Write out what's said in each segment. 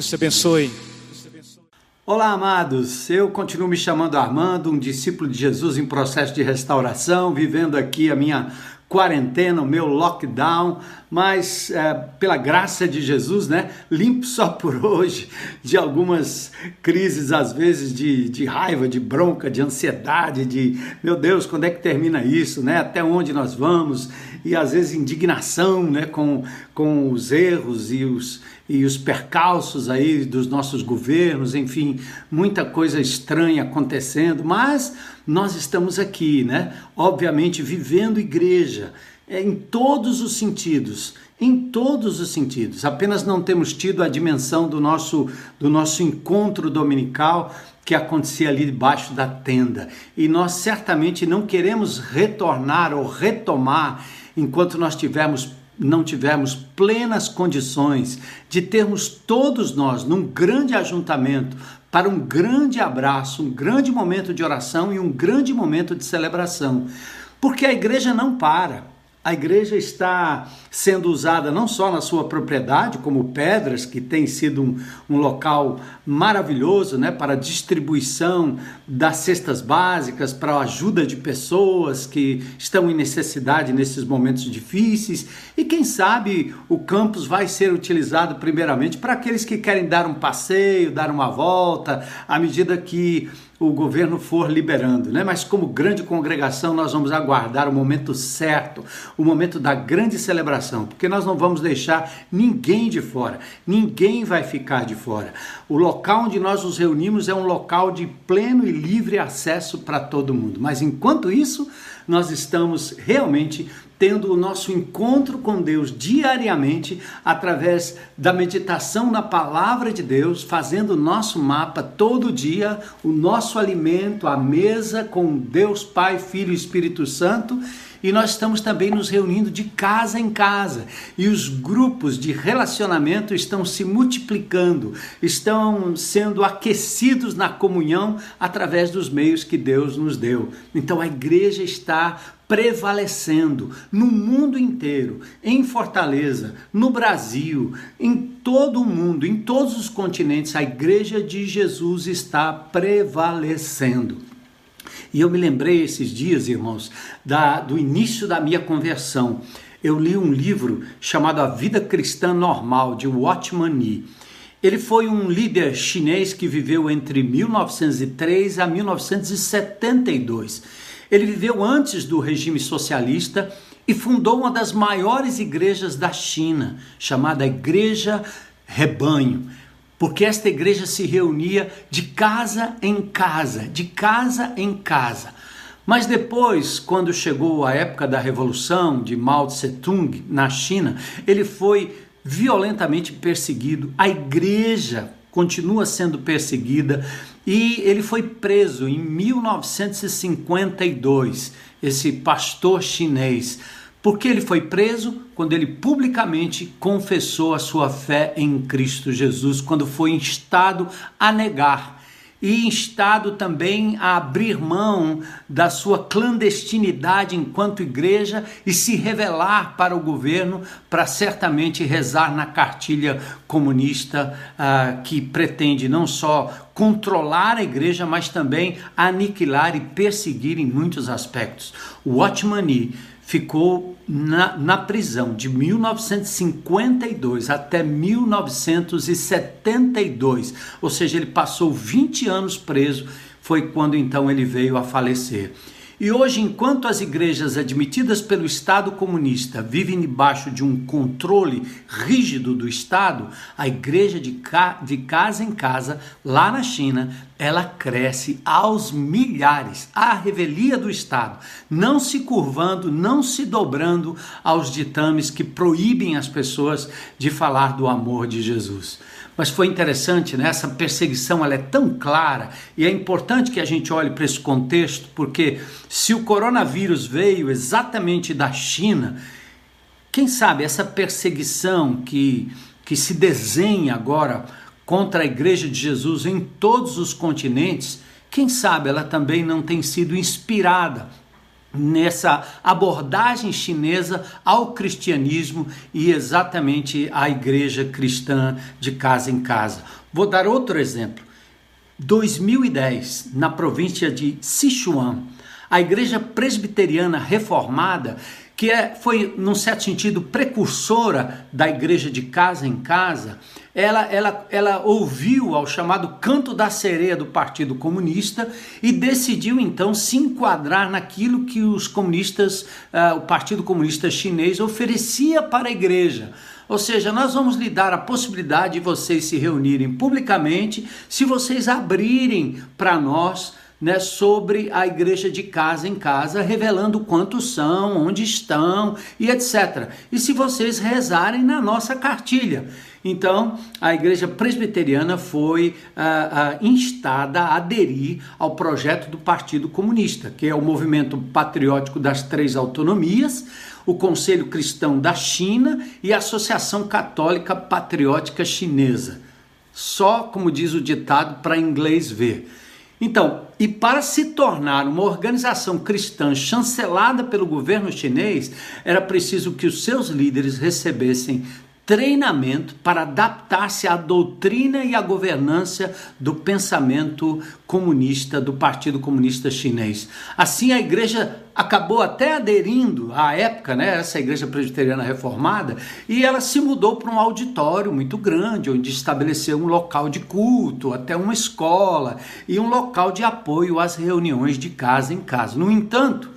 Deus te abençoe. Olá, amados. Eu continuo me chamando Armando, um discípulo de Jesus em processo de restauração, vivendo aqui a minha quarentena, o meu lockdown, mas é, pela graça de Jesus, né, limpo só por hoje de algumas crises, às vezes de, de raiva, de bronca, de ansiedade, de meu Deus, quando é que termina isso, né, até onde nós vamos, e às vezes indignação né, com, com os erros e os, e os percalços aí dos nossos governos, enfim, muita coisa estranha acontecendo, mas nós estamos aqui, né? Obviamente vivendo igreja é, em todos os sentidos, em todos os sentidos. Apenas não temos tido a dimensão do nosso do nosso encontro dominical que acontecia ali debaixo da tenda. E nós certamente não queremos retornar ou retomar enquanto nós tivermos não tivermos plenas condições de termos todos nós num grande ajuntamento para um grande abraço, um grande momento de oração e um grande momento de celebração. Porque a igreja não para. A igreja está sendo usada não só na sua propriedade, como Pedras, que tem sido um, um local maravilhoso né, para distribuição das cestas básicas, para a ajuda de pessoas que estão em necessidade nesses momentos difíceis. E quem sabe o campus vai ser utilizado primeiramente para aqueles que querem dar um passeio, dar uma volta, à medida que o governo for liberando, né? Mas como grande congregação, nós vamos aguardar o momento certo, o momento da grande celebração, porque nós não vamos deixar ninguém de fora, ninguém vai ficar de fora. O local onde nós nos reunimos é um local de pleno e livre acesso para todo mundo. Mas enquanto isso, nós estamos realmente tendo o nosso encontro com Deus diariamente através da meditação na palavra de Deus, fazendo o nosso mapa todo dia, o nosso alimento, a mesa com Deus Pai, Filho e Espírito Santo. E nós estamos também nos reunindo de casa em casa. E os grupos de relacionamento estão se multiplicando, estão sendo aquecidos na comunhão através dos meios que Deus nos deu. Então a igreja está prevalecendo no mundo inteiro, em Fortaleza, no Brasil, em todo o mundo, em todos os continentes, a Igreja de Jesus está prevalecendo. E eu me lembrei esses dias, irmãos, da, do início da minha conversão. Eu li um livro chamado A Vida Cristã Normal, de Watchman Nee. Ele foi um líder chinês que viveu entre 1903 a 1972 ele viveu antes do regime socialista e fundou uma das maiores igrejas da China, chamada Igreja Rebanho, porque esta igreja se reunia de casa em casa, de casa em casa. Mas depois, quando chegou a época da revolução de Mao Tse-tung na China, ele foi violentamente perseguido. A igreja continua sendo perseguida e ele foi preso em 1952, esse pastor chinês. Por que ele foi preso? Quando ele publicamente confessou a sua fé em Cristo Jesus, quando foi instado a negar e instado também a abrir mão da sua clandestinidade enquanto igreja e se revelar para o governo para certamente rezar na cartilha comunista ah, que pretende não só controlar a igreja, mas também aniquilar e perseguir em muitos aspectos. O Watchman Nee ficou na, na prisão de 1952 até 1972, ou seja, ele passou 20 anos preso, foi quando então ele veio a falecer. E hoje, enquanto as igrejas admitidas pelo Estado comunista vivem debaixo de um controle rígido do Estado, a igreja de, ca de casa em casa, lá na China, ela cresce aos milhares, à revelia do Estado, não se curvando, não se dobrando aos ditames que proíbem as pessoas de falar do amor de Jesus. Mas foi interessante, né? essa perseguição ela é tão clara e é importante que a gente olhe para esse contexto, porque se o coronavírus veio exatamente da China, quem sabe essa perseguição que, que se desenha agora contra a Igreja de Jesus em todos os continentes, quem sabe ela também não tem sido inspirada nessa abordagem chinesa ao cristianismo e exatamente à igreja cristã de casa em casa. Vou dar outro exemplo. 2010, na província de Sichuan, a igreja presbiteriana reformada que é, foi, num certo sentido, precursora da igreja de casa em casa, ela, ela, ela ouviu ao chamado canto da sereia do Partido Comunista e decidiu então se enquadrar naquilo que os comunistas, uh, o Partido Comunista Chinês oferecia para a igreja. Ou seja, nós vamos lhe dar a possibilidade de vocês se reunirem publicamente se vocês abrirem para nós né, sobre a igreja de casa em casa, revelando quantos são, onde estão e etc. E se vocês rezarem na nossa cartilha. Então, a igreja presbiteriana foi ah, ah, instada a aderir ao projeto do Partido Comunista, que é o movimento patriótico das três autonomias, o Conselho Cristão da China e a Associação Católica Patriótica Chinesa. Só, como diz o ditado, para inglês ver. Então, e para se tornar uma organização cristã chancelada pelo governo chinês, era preciso que os seus líderes recebessem treinamento para adaptar-se à doutrina e à governança do pensamento comunista do Partido Comunista Chinês. Assim, a igreja acabou até aderindo à época, né, essa igreja presbiteriana reformada, e ela se mudou para um auditório muito grande, onde estabeleceu um local de culto, até uma escola e um local de apoio às reuniões de casa em casa. No entanto,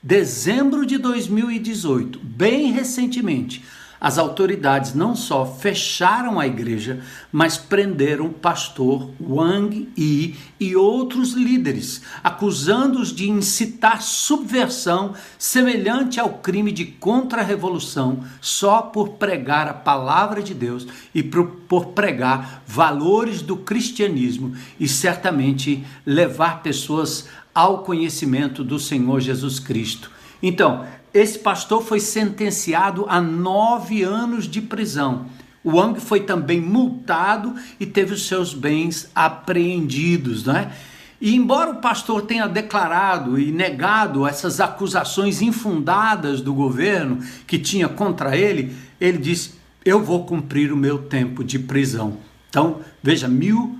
dezembro de 2018, bem recentemente, as autoridades não só fecharam a igreja, mas prenderam o pastor Wang Yi e outros líderes, acusando-os de incitar subversão semelhante ao crime de contra-revolução só por pregar a palavra de Deus e por pregar valores do cristianismo e certamente levar pessoas ao conhecimento do Senhor Jesus Cristo. Então, esse pastor foi sentenciado a nove anos de prisão. O Wang foi também multado e teve os seus bens apreendidos, não é? E embora o pastor tenha declarado e negado essas acusações infundadas do governo que tinha contra ele, ele disse: Eu vou cumprir o meu tempo de prisão. Então, veja, mil,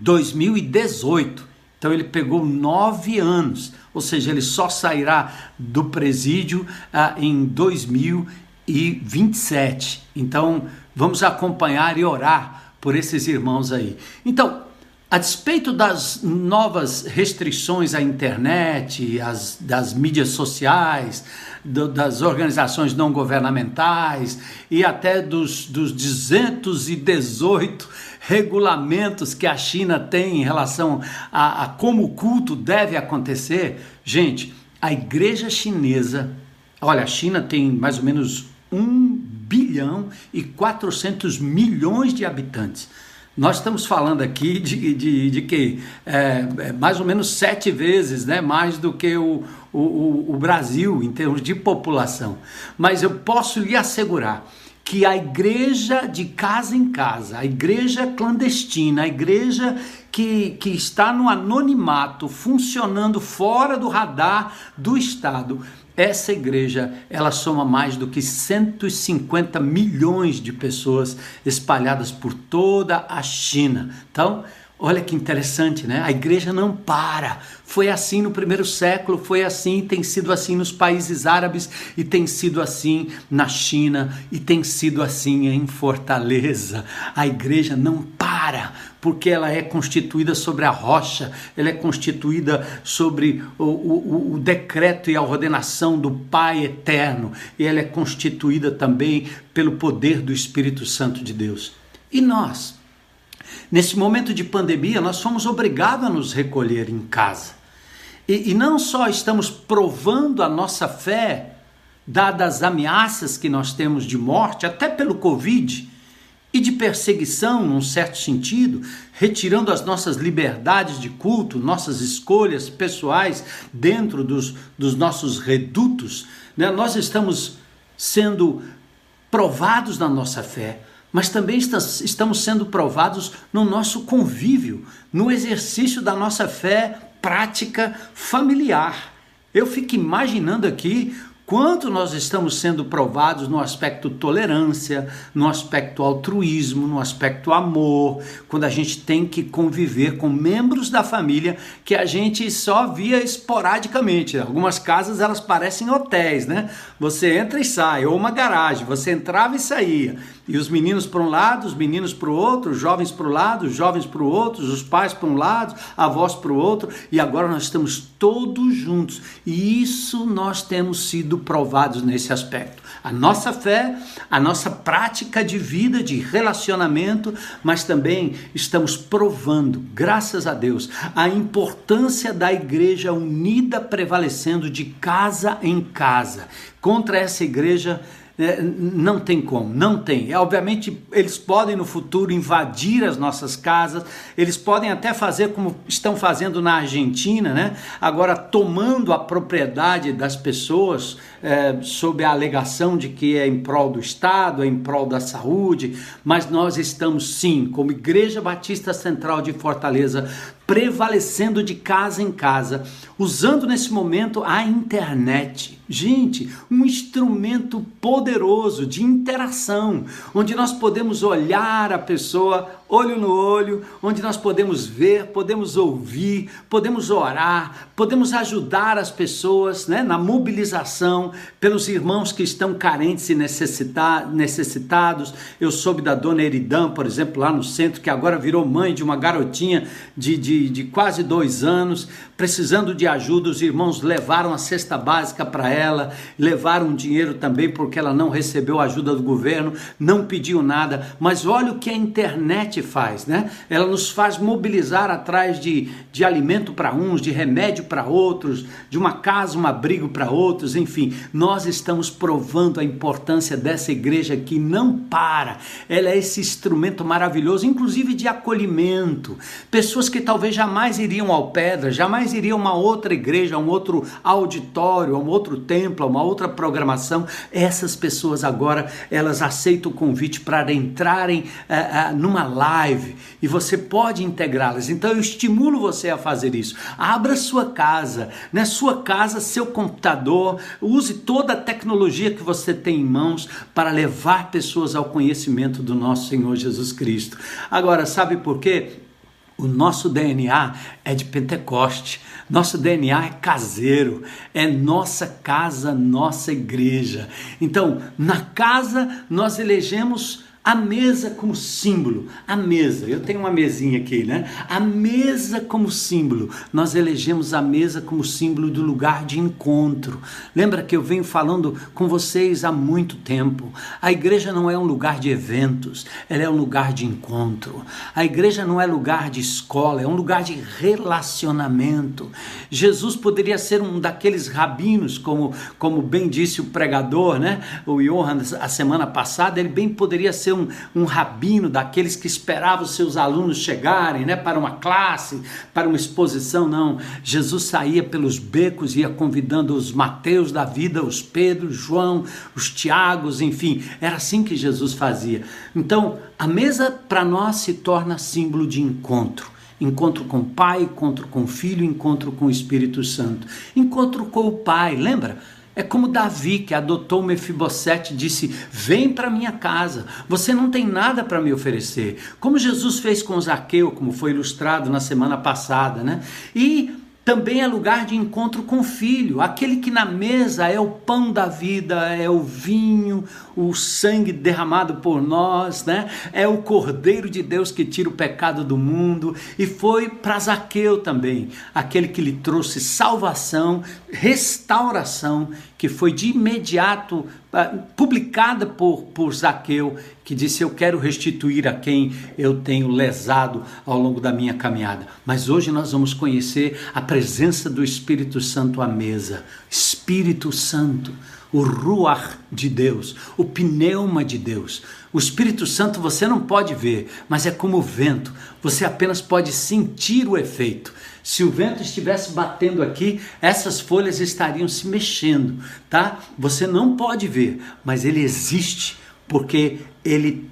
2018. Então, ele pegou nove anos ou seja, ele só sairá do presídio ah, em 2027. Então, vamos acompanhar e orar por esses irmãos aí. Então, a despeito das novas restrições à internet, as, das mídias sociais, do, das organizações não governamentais e até dos, dos 218 regulamentos que a China tem em relação a, a como o culto deve acontecer, gente, a igreja chinesa, olha, a China tem mais ou menos 1 bilhão e 400 milhões de habitantes. Nós estamos falando aqui de, de, de que é, é, mais ou menos sete vezes né, mais do que o, o, o Brasil em termos de população. Mas eu posso lhe assegurar que a igreja de casa em casa, a igreja clandestina, a igreja que, que está no anonimato, funcionando fora do radar do Estado, essa igreja, ela soma mais do que 150 milhões de pessoas espalhadas por toda a China. Então, Olha que interessante, né? A igreja não para. Foi assim no primeiro século, foi assim, tem sido assim nos países árabes e tem sido assim na China e tem sido assim em Fortaleza. A igreja não para, porque ela é constituída sobre a rocha, ela é constituída sobre o, o, o decreto e a ordenação do Pai eterno, e ela é constituída também pelo poder do Espírito Santo de Deus. E nós? Nesse momento de pandemia, nós fomos obrigados a nos recolher em casa. E, e não só estamos provando a nossa fé, dadas as ameaças que nós temos de morte, até pelo Covid, e de perseguição, num certo sentido, retirando as nossas liberdades de culto, nossas escolhas pessoais dentro dos, dos nossos redutos, né? nós estamos sendo provados na nossa fé mas também estamos sendo provados no nosso convívio, no exercício da nossa fé prática familiar. Eu fico imaginando aqui quanto nós estamos sendo provados no aspecto tolerância, no aspecto altruísmo, no aspecto amor, quando a gente tem que conviver com membros da família que a gente só via esporadicamente. Algumas casas elas parecem hotéis, né? Você entra e sai, ou uma garagem, você entrava e saía. E os meninos para um lado, os meninos para o outro, os jovens para o lado, os jovens para o outro, os pais para um lado, avós para o outro, e agora nós estamos todos juntos. E isso nós temos sido provados nesse aspecto. A nossa fé, a nossa prática de vida, de relacionamento, mas também estamos provando, graças a Deus, a importância da igreja unida prevalecendo de casa em casa. Contra essa igreja é, não tem como, não tem. É, obviamente, eles podem no futuro invadir as nossas casas, eles podem até fazer como estão fazendo na Argentina, né? agora tomando a propriedade das pessoas é, sob a alegação de que é em prol do Estado, é em prol da saúde, mas nós estamos sim, como Igreja Batista Central de Fortaleza, prevalecendo de casa em casa, usando nesse momento a internet. Gente, um instrumento poderoso de interação, onde nós podemos olhar a pessoa olho no olho, onde nós podemos ver, podemos ouvir, podemos orar, podemos ajudar as pessoas né, na mobilização pelos irmãos que estão carentes e necessitados. Eu soube da dona Eridã, por exemplo, lá no centro, que agora virou mãe de uma garotinha de, de, de quase dois anos, precisando de ajuda. Os irmãos levaram a cesta básica para ela, levaram dinheiro também, porque ela não recebeu ajuda do governo, não pediu nada. Mas olha o que a internet faz, né? Ela nos faz mobilizar atrás de, de alimento para uns, de remédio para outros, de uma casa, um abrigo para outros, enfim. Nós estamos provando a importância dessa igreja que não para. Ela é esse instrumento maravilhoso, inclusive de acolhimento. Pessoas que talvez jamais iriam ao Pedra, jamais iriam a uma outra igreja, a um outro auditório, a um outro templo, a uma outra programação. Essas pessoas agora, elas aceitam o convite para entrarem uh, uh, numa live live e você pode integrá-las. Então eu estimulo você a fazer isso. Abra sua casa, né? Sua casa, seu computador, use toda a tecnologia que você tem em mãos para levar pessoas ao conhecimento do nosso Senhor Jesus Cristo. Agora, sabe por quê? O nosso DNA é de Pentecoste, nosso DNA é caseiro, é nossa casa, nossa igreja. Então, na casa nós elegemos a mesa como símbolo, a mesa, eu tenho uma mesinha aqui, né? A mesa como símbolo, nós elegemos a mesa como símbolo do lugar de encontro. Lembra que eu venho falando com vocês há muito tempo? A igreja não é um lugar de eventos, ela é um lugar de encontro. A igreja não é lugar de escola, é um lugar de relacionamento. Jesus poderia ser um daqueles rabinos, como, como bem disse o pregador, né? O Johan, a semana passada, ele bem poderia ser ser um, um rabino daqueles que esperava os seus alunos chegarem né, para uma classe, para uma exposição. Não. Jesus saía pelos becos, ia convidando os Mateus da vida, os Pedro, João, os Tiagos, enfim. Era assim que Jesus fazia. Então, a mesa para nós se torna símbolo de encontro encontro com o Pai, encontro com o Filho, encontro com o Espírito Santo. Encontro com o Pai, lembra? É como Davi que adotou Mefibosete disse: "Vem para minha casa. Você não tem nada para me oferecer". Como Jesus fez com Zaqueu, como foi ilustrado na semana passada, né? E também é lugar de encontro com o filho, aquele que na mesa é o pão da vida, é o vinho, o sangue derramado por nós, né? É o Cordeiro de Deus que tira o pecado do mundo e foi para Zaqueu também, aquele que lhe trouxe salvação, restauração, que foi de imediato ah, publicada por, por Zaqueu, que disse: Eu quero restituir a quem eu tenho lesado ao longo da minha caminhada. Mas hoje nós vamos conhecer a presença do Espírito Santo à mesa. Espírito Santo o ruach de Deus, o pneuma de Deus. O Espírito Santo você não pode ver, mas é como o vento, você apenas pode sentir o efeito. Se o vento estivesse batendo aqui, essas folhas estariam se mexendo, tá? Você não pode ver, mas ele existe porque ele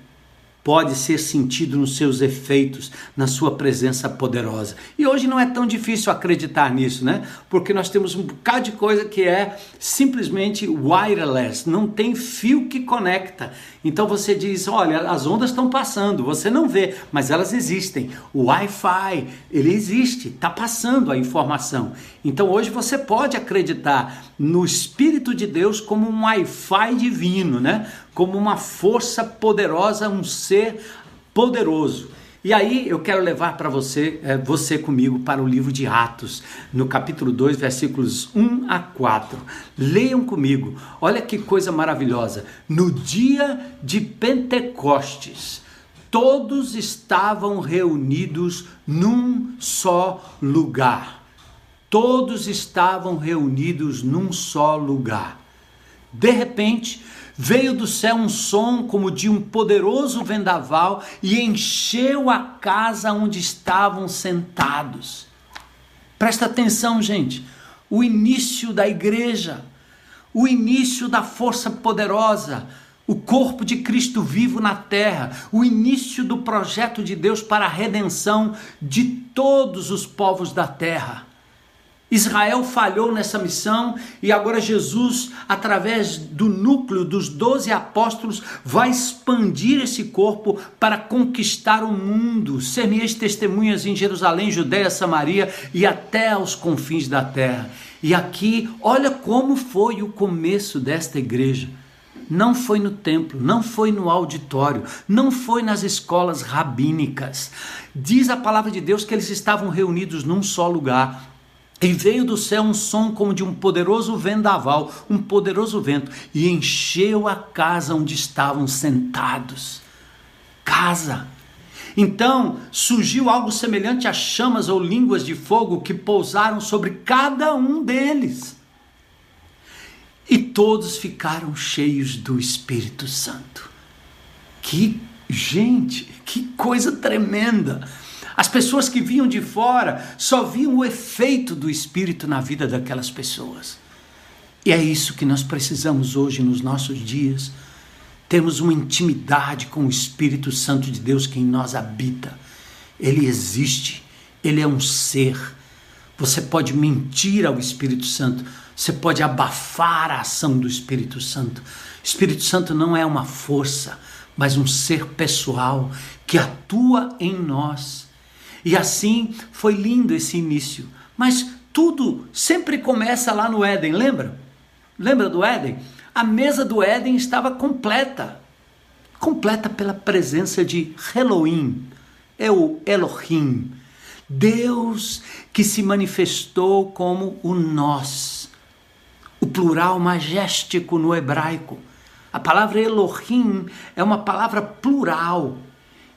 pode ser sentido nos seus efeitos, na sua presença poderosa. E hoje não é tão difícil acreditar nisso, né? Porque nós temos um bocado de coisa que é simplesmente wireless, não tem fio que conecta. Então você diz: olha, as ondas estão passando, você não vê, mas elas existem. O Wi-Fi, ele existe, está passando a informação. Então hoje você pode acreditar no Espírito de Deus como um Wi-Fi divino, né? Como uma força poderosa, um ser poderoso. E aí eu quero levar para você, é, você comigo, para o livro de Atos, no capítulo 2, versículos 1 a 4. Leiam comigo, olha que coisa maravilhosa. No dia de Pentecostes, todos estavam reunidos num só lugar. Todos estavam reunidos num só lugar. De repente, Veio do céu um som como de um poderoso vendaval e encheu a casa onde estavam sentados. Presta atenção, gente. O início da igreja, o início da força poderosa, o corpo de Cristo vivo na terra, o início do projeto de Deus para a redenção de todos os povos da terra. Israel falhou nessa missão e agora Jesus, através do núcleo dos doze apóstolos, vai expandir esse corpo para conquistar o mundo, ser testemunhas em Jerusalém, Judéia, Samaria e até aos confins da terra. E aqui, olha como foi o começo desta igreja. Não foi no templo, não foi no auditório, não foi nas escolas rabínicas. Diz a palavra de Deus que eles estavam reunidos num só lugar e veio do céu um som como de um poderoso vendaval, um poderoso vento, e encheu a casa onde estavam sentados. Casa. Então surgiu algo semelhante a chamas ou línguas de fogo que pousaram sobre cada um deles. E todos ficaram cheios do Espírito Santo. Que gente, que coisa tremenda! As pessoas que vinham de fora só viam o efeito do Espírito na vida daquelas pessoas. E é isso que nós precisamos hoje nos nossos dias. Temos uma intimidade com o Espírito Santo de Deus que em nós habita. Ele existe, ele é um ser. Você pode mentir ao Espírito Santo, você pode abafar a ação do Espírito Santo. Espírito Santo não é uma força, mas um ser pessoal que atua em nós e assim foi lindo esse início. Mas tudo sempre começa lá no Éden, lembra? Lembra do Éden? A mesa do Éden estava completa completa pela presença de Elohim, é o Elohim, Deus que se manifestou como o nós, o plural majestico no hebraico. A palavra Elohim é uma palavra plural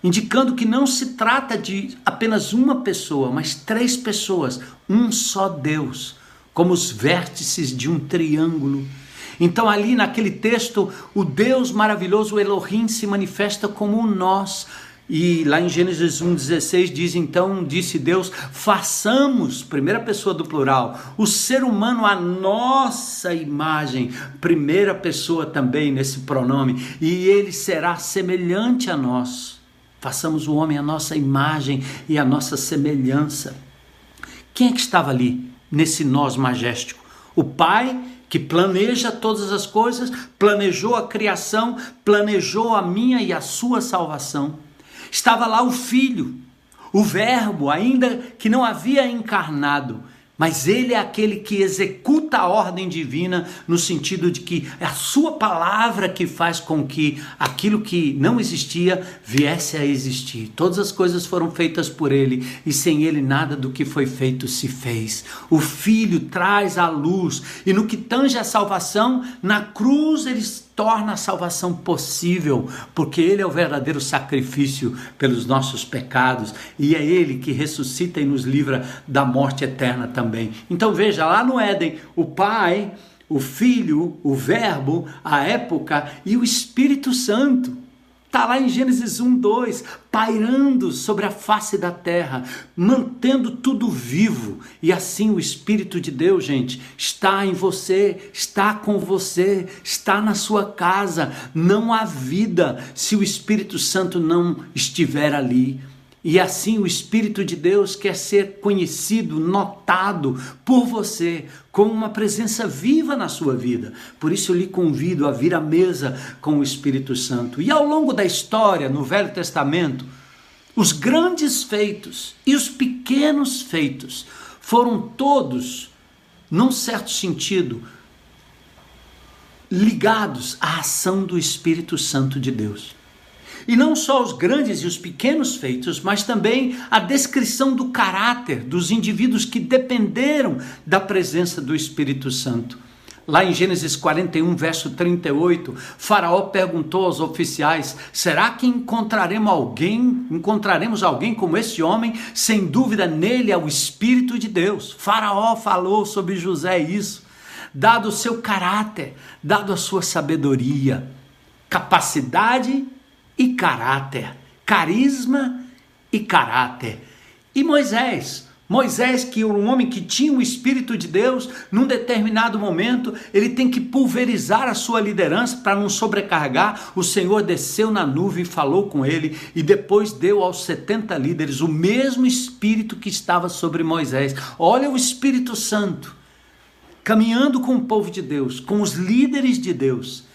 indicando que não se trata de apenas uma pessoa, mas três pessoas, um só Deus, como os vértices de um triângulo. Então, ali naquele texto, o Deus maravilhoso, o Elohim, se manifesta como nós. E lá em Gênesis 1,16 diz: Então disse Deus, façamos, primeira pessoa do plural, o ser humano a nossa imagem, primeira pessoa também nesse pronome, e ele será semelhante a nós. Façamos o homem a nossa imagem e a nossa semelhança. Quem é que estava ali nesse nós majestico? O Pai que planeja todas as coisas, planejou a criação, planejou a minha e a sua salvação. Estava lá o Filho, o Verbo, ainda que não havia encarnado, mas ele é aquele que executa a ordem divina no sentido de que é a sua palavra que faz com que aquilo que não existia viesse a existir. Todas as coisas foram feitas por ele e sem ele nada do que foi feito se fez. O Filho traz a luz e no que tange a salvação, na cruz eles torna a salvação possível, porque Ele é o verdadeiro sacrifício pelos nossos pecados e é Ele que ressuscita e nos livra da morte eterna também. Então veja, lá no Éden, o Pai, o Filho, o Verbo, a época e o Espírito Santo. Está lá em Gênesis 1, 2, pairando sobre a face da terra, mantendo tudo vivo. E assim o Espírito de Deus, gente, está em você, está com você, está na sua casa. Não há vida se o Espírito Santo não estiver ali. E assim o Espírito de Deus quer ser conhecido, notado por você, com uma presença viva na sua vida. Por isso eu lhe convido a vir à mesa com o Espírito Santo. E ao longo da história, no Velho Testamento, os grandes feitos e os pequenos feitos foram todos, num certo sentido, ligados à ação do Espírito Santo de Deus. E não só os grandes e os pequenos feitos, mas também a descrição do caráter dos indivíduos que dependeram da presença do Espírito Santo. Lá em Gênesis 41, verso 38, Faraó perguntou aos oficiais: "Será que encontraremos alguém, encontraremos alguém como esse homem? Sem dúvida nele é o espírito de Deus." Faraó falou sobre José isso, dado o seu caráter, dado a sua sabedoria, capacidade e caráter, carisma e caráter. E Moisés, Moisés, que era um homem que tinha o Espírito de Deus, num determinado momento, ele tem que pulverizar a sua liderança para não sobrecarregar. O Senhor desceu na nuvem e falou com ele, e depois deu aos 70 líderes o mesmo Espírito que estava sobre Moisés. Olha o Espírito Santo caminhando com o povo de Deus, com os líderes de Deus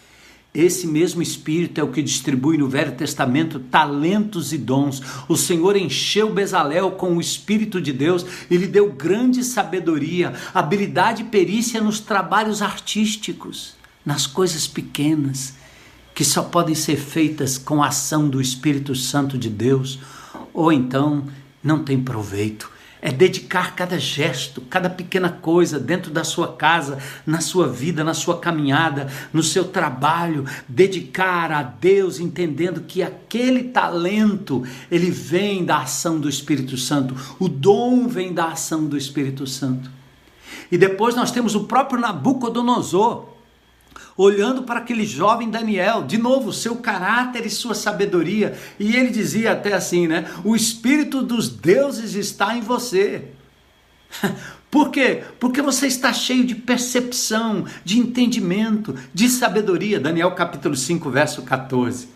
esse mesmo Espírito é o que distribui no Velho Testamento talentos e dons. O Senhor encheu Bezalel com o Espírito de Deus e lhe deu grande sabedoria, habilidade e perícia nos trabalhos artísticos, nas coisas pequenas, que só podem ser feitas com a ação do Espírito Santo de Deus, ou então não tem proveito é dedicar cada gesto, cada pequena coisa dentro da sua casa, na sua vida, na sua caminhada, no seu trabalho, dedicar a Deus, entendendo que aquele talento, ele vem da ação do Espírito Santo, o dom vem da ação do Espírito Santo. E depois nós temos o próprio Nabucodonosor, olhando para aquele jovem Daniel, de novo, seu caráter e sua sabedoria. E ele dizia até assim, né? O espírito dos deuses está em você. Por quê? Porque você está cheio de percepção, de entendimento, de sabedoria. Daniel capítulo 5, verso 14.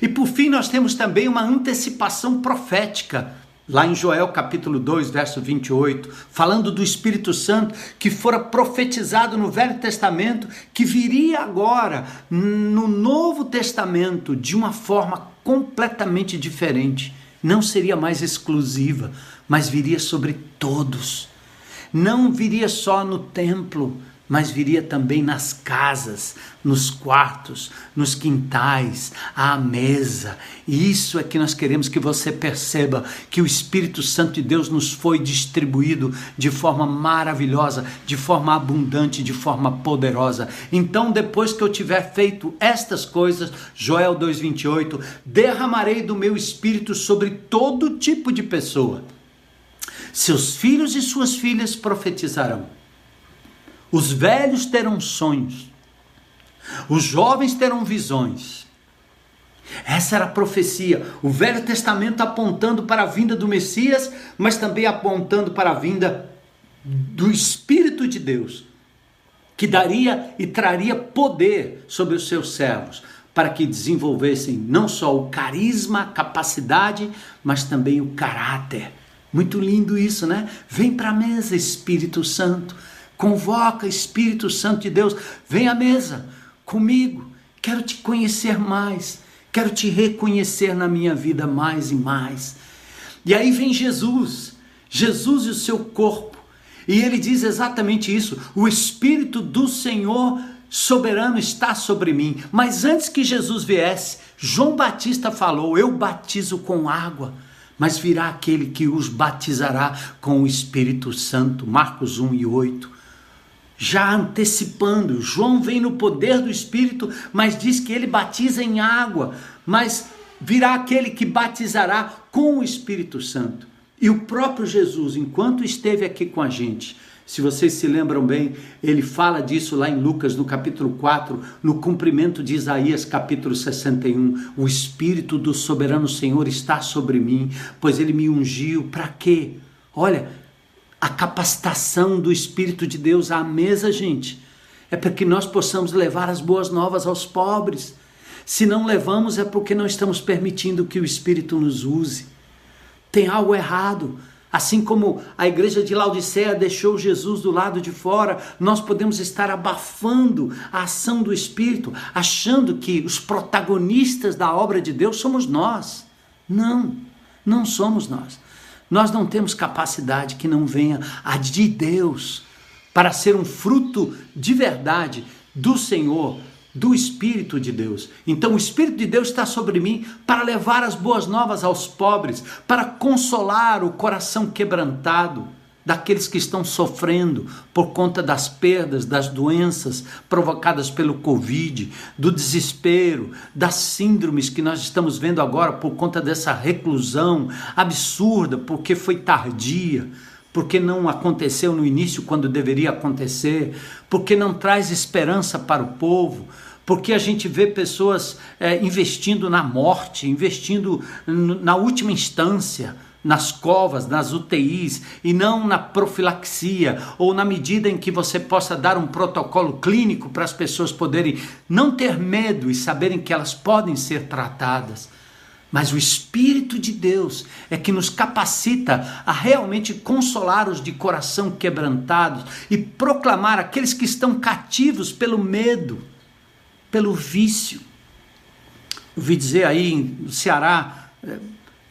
E por fim, nós temos também uma antecipação profética lá em Joel capítulo 2, verso 28, falando do Espírito Santo que fora profetizado no Velho Testamento, que viria agora no Novo Testamento de uma forma completamente diferente. Não seria mais exclusiva, mas viria sobre todos. Não viria só no templo, mas viria também nas casas, nos quartos, nos quintais, à mesa. E isso é que nós queremos que você perceba que o Espírito Santo de Deus nos foi distribuído de forma maravilhosa, de forma abundante, de forma poderosa. Então, depois que eu tiver feito estas coisas, Joel 2:28, derramarei do meu espírito sobre todo tipo de pessoa. Seus filhos e suas filhas profetizarão os velhos terão sonhos. Os jovens terão visões. Essa era a profecia. O Velho Testamento apontando para a vinda do Messias, mas também apontando para a vinda do Espírito de Deus, que daria e traria poder sobre os seus servos, para que desenvolvessem não só o carisma, a capacidade, mas também o caráter. Muito lindo isso, né? Vem para a mesa, Espírito Santo. Convoca Espírito Santo de Deus, vem à mesa comigo. Quero te conhecer mais, quero te reconhecer na minha vida mais e mais. E aí vem Jesus, Jesus e o seu corpo. E ele diz exatamente isso: o Espírito do Senhor soberano está sobre mim. Mas antes que Jesus viesse, João Batista falou: Eu batizo com água, mas virá aquele que os batizará com o Espírito Santo. Marcos 1 e 8 já antecipando. João vem no poder do Espírito, mas diz que ele batiza em água, mas virá aquele que batizará com o Espírito Santo. E o próprio Jesus, enquanto esteve aqui com a gente, Se vocês se lembram bem, ele fala disso lá em Lucas, no capítulo 4, no cumprimento de Isaías, capítulo 61. O Espírito do soberano Senhor está sobre mim, pois ele me ungiu. Para quê? Olha, a capacitação do Espírito de Deus à mesa, gente, é para que nós possamos levar as boas novas aos pobres. Se não levamos, é porque não estamos permitindo que o Espírito nos use. Tem algo errado. Assim como a igreja de Laodiceia deixou Jesus do lado de fora, nós podemos estar abafando a ação do Espírito, achando que os protagonistas da obra de Deus somos nós. Não, não somos nós. Nós não temos capacidade que não venha a de Deus para ser um fruto de verdade do Senhor do Espírito de Deus. Então o Espírito de Deus está sobre mim para levar as boas novas aos pobres, para consolar o coração quebrantado daqueles que estão sofrendo por conta das perdas, das doenças provocadas pelo Covid, do desespero, das síndromes que nós estamos vendo agora por conta dessa reclusão absurda, porque foi tardia porque não aconteceu no início quando deveria acontecer, porque não traz esperança para o povo, porque a gente vê pessoas é, investindo na morte, investindo na última instância, nas covas, nas UTIs e não na profilaxia ou na medida em que você possa dar um protocolo clínico para as pessoas poderem não ter medo e saberem que elas podem ser tratadas. Mas o Espírito de Deus é que nos capacita a realmente consolar os de coração quebrantados e proclamar aqueles que estão cativos pelo medo pelo vício. Ouvi dizer aí no Ceará,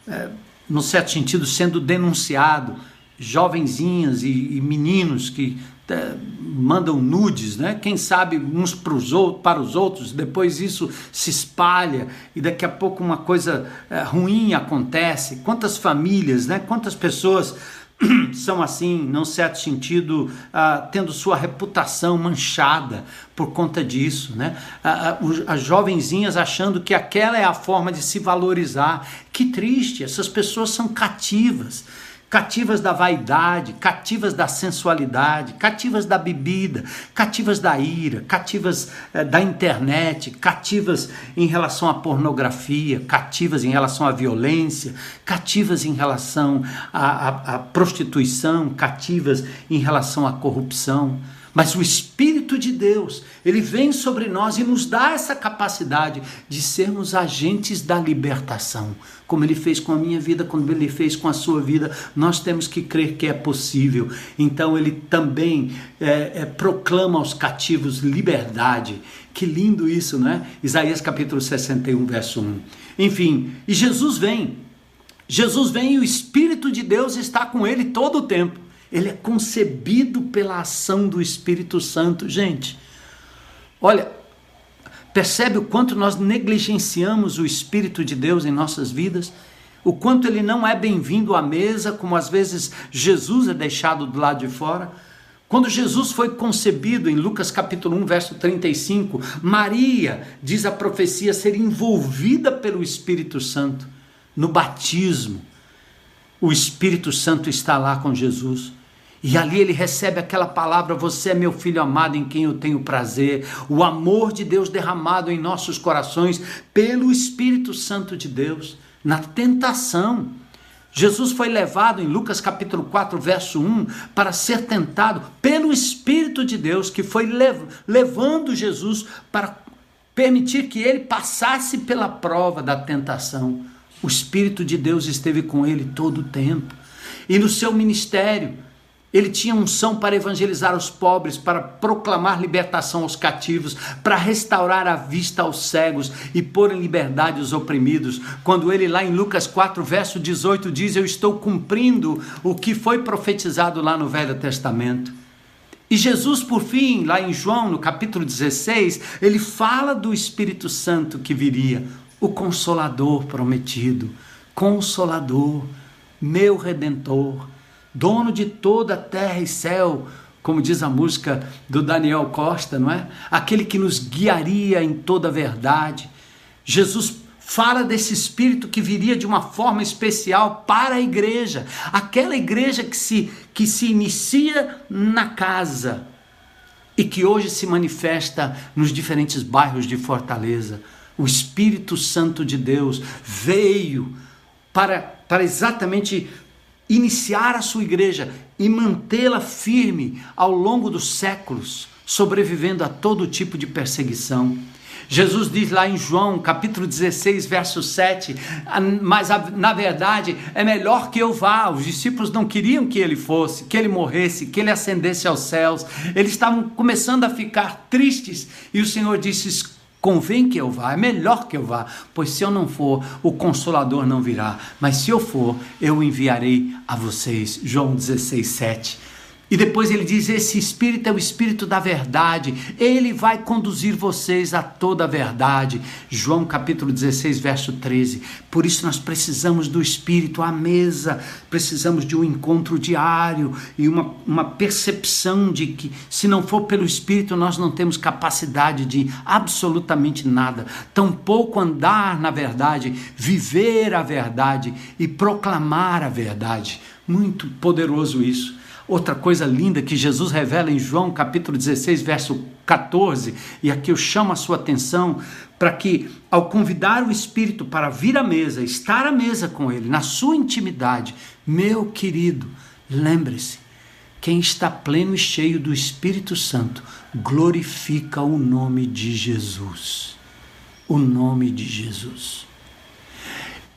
é, no certo sentido, sendo denunciado, jovenzinhas e, e meninos que é, mandam nudes, né? Quem sabe uns para os outros, para os outros, depois isso se espalha e daqui a pouco uma coisa é, ruim acontece. Quantas famílias, né? Quantas pessoas são assim, num certo sentido, ah, tendo sua reputação manchada por conta disso, né? Ah, ah, as jovenzinhas achando que aquela é a forma de se valorizar. Que triste, essas pessoas são cativas cativas da vaidade, cativas da sensualidade, cativas da bebida, cativas da ira, cativas eh, da internet, cativas em relação à pornografia, cativas em relação à violência, cativas em relação à, à, à prostituição, cativas em relação à corrupção. Mas o Espírito de Deus, ele vem sobre nós e nos dá essa capacidade de sermos agentes da libertação. Como ele fez com a minha vida, como ele fez com a sua vida, nós temos que crer que é possível. Então ele também é, é, proclama aos cativos liberdade. Que lindo isso, não é? Isaías capítulo 61, verso 1. Enfim, e Jesus vem. Jesus vem e o Espírito de Deus está com ele todo o tempo ele é concebido pela ação do Espírito Santo. Gente, olha, percebe o quanto nós negligenciamos o Espírito de Deus em nossas vidas? O quanto ele não é bem-vindo à mesa, como às vezes Jesus é deixado do lado de fora? Quando Jesus foi concebido, em Lucas capítulo 1, verso 35, Maria, diz a profecia, ser envolvida pelo Espírito Santo no batismo. O Espírito Santo está lá com Jesus. E ali ele recebe aquela palavra: Você é meu filho amado em quem eu tenho prazer. O amor de Deus derramado em nossos corações pelo Espírito Santo de Deus, na tentação. Jesus foi levado em Lucas capítulo 4, verso 1, para ser tentado pelo Espírito de Deus, que foi levando Jesus para permitir que ele passasse pela prova da tentação. O Espírito de Deus esteve com ele todo o tempo. E no seu ministério, ele tinha unção para evangelizar os pobres, para proclamar libertação aos cativos, para restaurar a vista aos cegos e pôr em liberdade os oprimidos. Quando ele, lá em Lucas 4, verso 18, diz: Eu estou cumprindo o que foi profetizado lá no Velho Testamento. E Jesus, por fim, lá em João, no capítulo 16, ele fala do Espírito Santo que viria, o Consolador prometido, Consolador, meu Redentor, dono de toda terra e céu, como diz a música do Daniel Costa, não é? Aquele que nos guiaria em toda a verdade. Jesus fala desse espírito que viria de uma forma especial para a igreja, aquela igreja que se, que se inicia na casa e que hoje se manifesta nos diferentes bairros de Fortaleza. O Espírito Santo de Deus veio para, para exatamente iniciar a sua igreja e mantê-la firme ao longo dos séculos, sobrevivendo a todo tipo de perseguição. Jesus diz lá em João, capítulo 16, verso 7, mas na verdade é melhor que eu vá. Os discípulos não queriam que ele fosse, que ele morresse, que ele ascendesse aos céus. Eles estavam começando a ficar tristes e o Senhor disse: Convém que eu vá, é melhor que eu vá, pois se eu não for, o consolador não virá, mas se eu for, eu enviarei a vocês. João 16, 7. E depois ele diz: Esse Espírito é o Espírito da verdade, ele vai conduzir vocês a toda a verdade. João capítulo 16, verso 13. Por isso nós precisamos do Espírito à mesa, precisamos de um encontro diário e uma, uma percepção de que, se não for pelo Espírito, nós não temos capacidade de absolutamente nada, tampouco andar na verdade, viver a verdade e proclamar a verdade. Muito poderoso isso. Outra coisa linda que Jesus revela em João capítulo 16, verso 14, e aqui eu chamo a sua atenção para que, ao convidar o Espírito para vir à mesa, estar à mesa com ele, na sua intimidade, meu querido, lembre-se, quem está pleno e cheio do Espírito Santo glorifica o nome de Jesus. O nome de Jesus.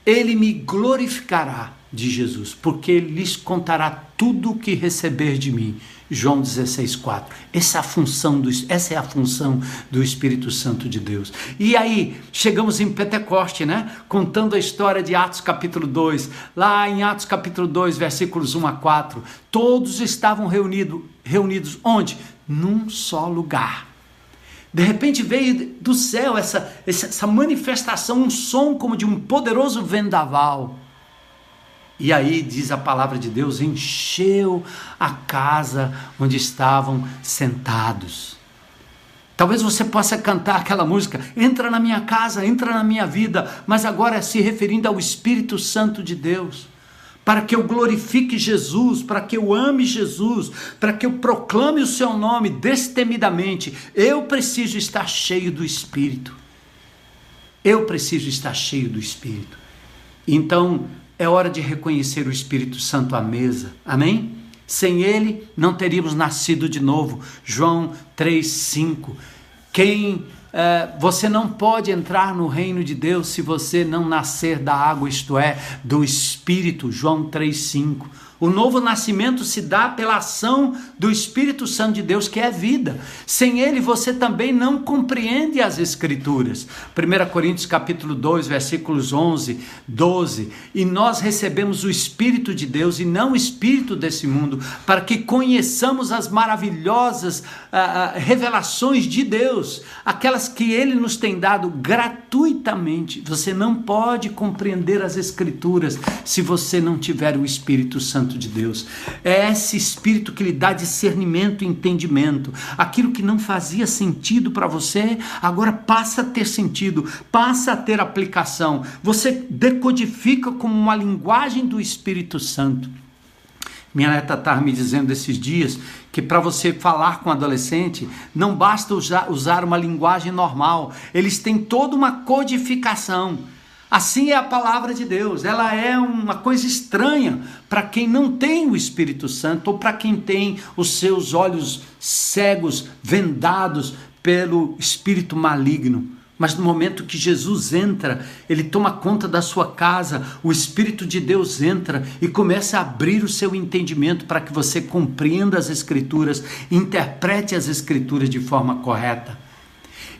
Ele me glorificará de Jesus, porque lhes contará tudo o que receber de mim. João 16:4. Essa é função do essa é a função do Espírito Santo de Deus. E aí, chegamos em Pentecoste, né? Contando a história de Atos capítulo 2. Lá em Atos capítulo 2, versículos 1 a 4, todos estavam reunido, reunidos onde? Num só lugar. De repente veio do céu essa, essa manifestação, um som como de um poderoso vendaval. E aí diz a palavra de Deus: encheu a casa onde estavam sentados. Talvez você possa cantar aquela música, entra na minha casa, entra na minha vida, mas agora se referindo ao Espírito Santo de Deus, para que eu glorifique Jesus, para que eu ame Jesus, para que eu proclame o seu nome destemidamente, eu preciso estar cheio do Espírito. Eu preciso estar cheio do Espírito. Então, é hora de reconhecer o Espírito Santo à mesa. Amém? Sem ele não teríamos nascido de novo. João 3:5. Quem é, você não pode entrar no reino de Deus se você não nascer da água, isto é, do Espírito. João 3:5. O novo nascimento se dá pela ação do Espírito Santo de Deus, que é vida. Sem ele você também não compreende as escrituras. 1 Coríntios capítulo 2, versículos 11, 12. E nós recebemos o Espírito de Deus e não o espírito desse mundo, para que conheçamos as maravilhosas ah, ah, revelações de Deus, aquelas que ele nos tem dado gratuitamente. Você não pode compreender as escrituras se você não tiver o Espírito Santo Santo de Deus. É esse Espírito que lhe dá discernimento e entendimento. Aquilo que não fazia sentido para você, agora passa a ter sentido, passa a ter aplicação. Você decodifica como uma linguagem do Espírito Santo. Minha neta estava me dizendo esses dias que para você falar com um adolescente não basta usar, usar uma linguagem normal, eles têm toda uma codificação. Assim é a palavra de Deus, ela é uma coisa estranha para quem não tem o Espírito Santo ou para quem tem os seus olhos cegos, vendados pelo espírito maligno. Mas no momento que Jesus entra, ele toma conta da sua casa, o Espírito de Deus entra e começa a abrir o seu entendimento para que você compreenda as Escrituras, interprete as Escrituras de forma correta.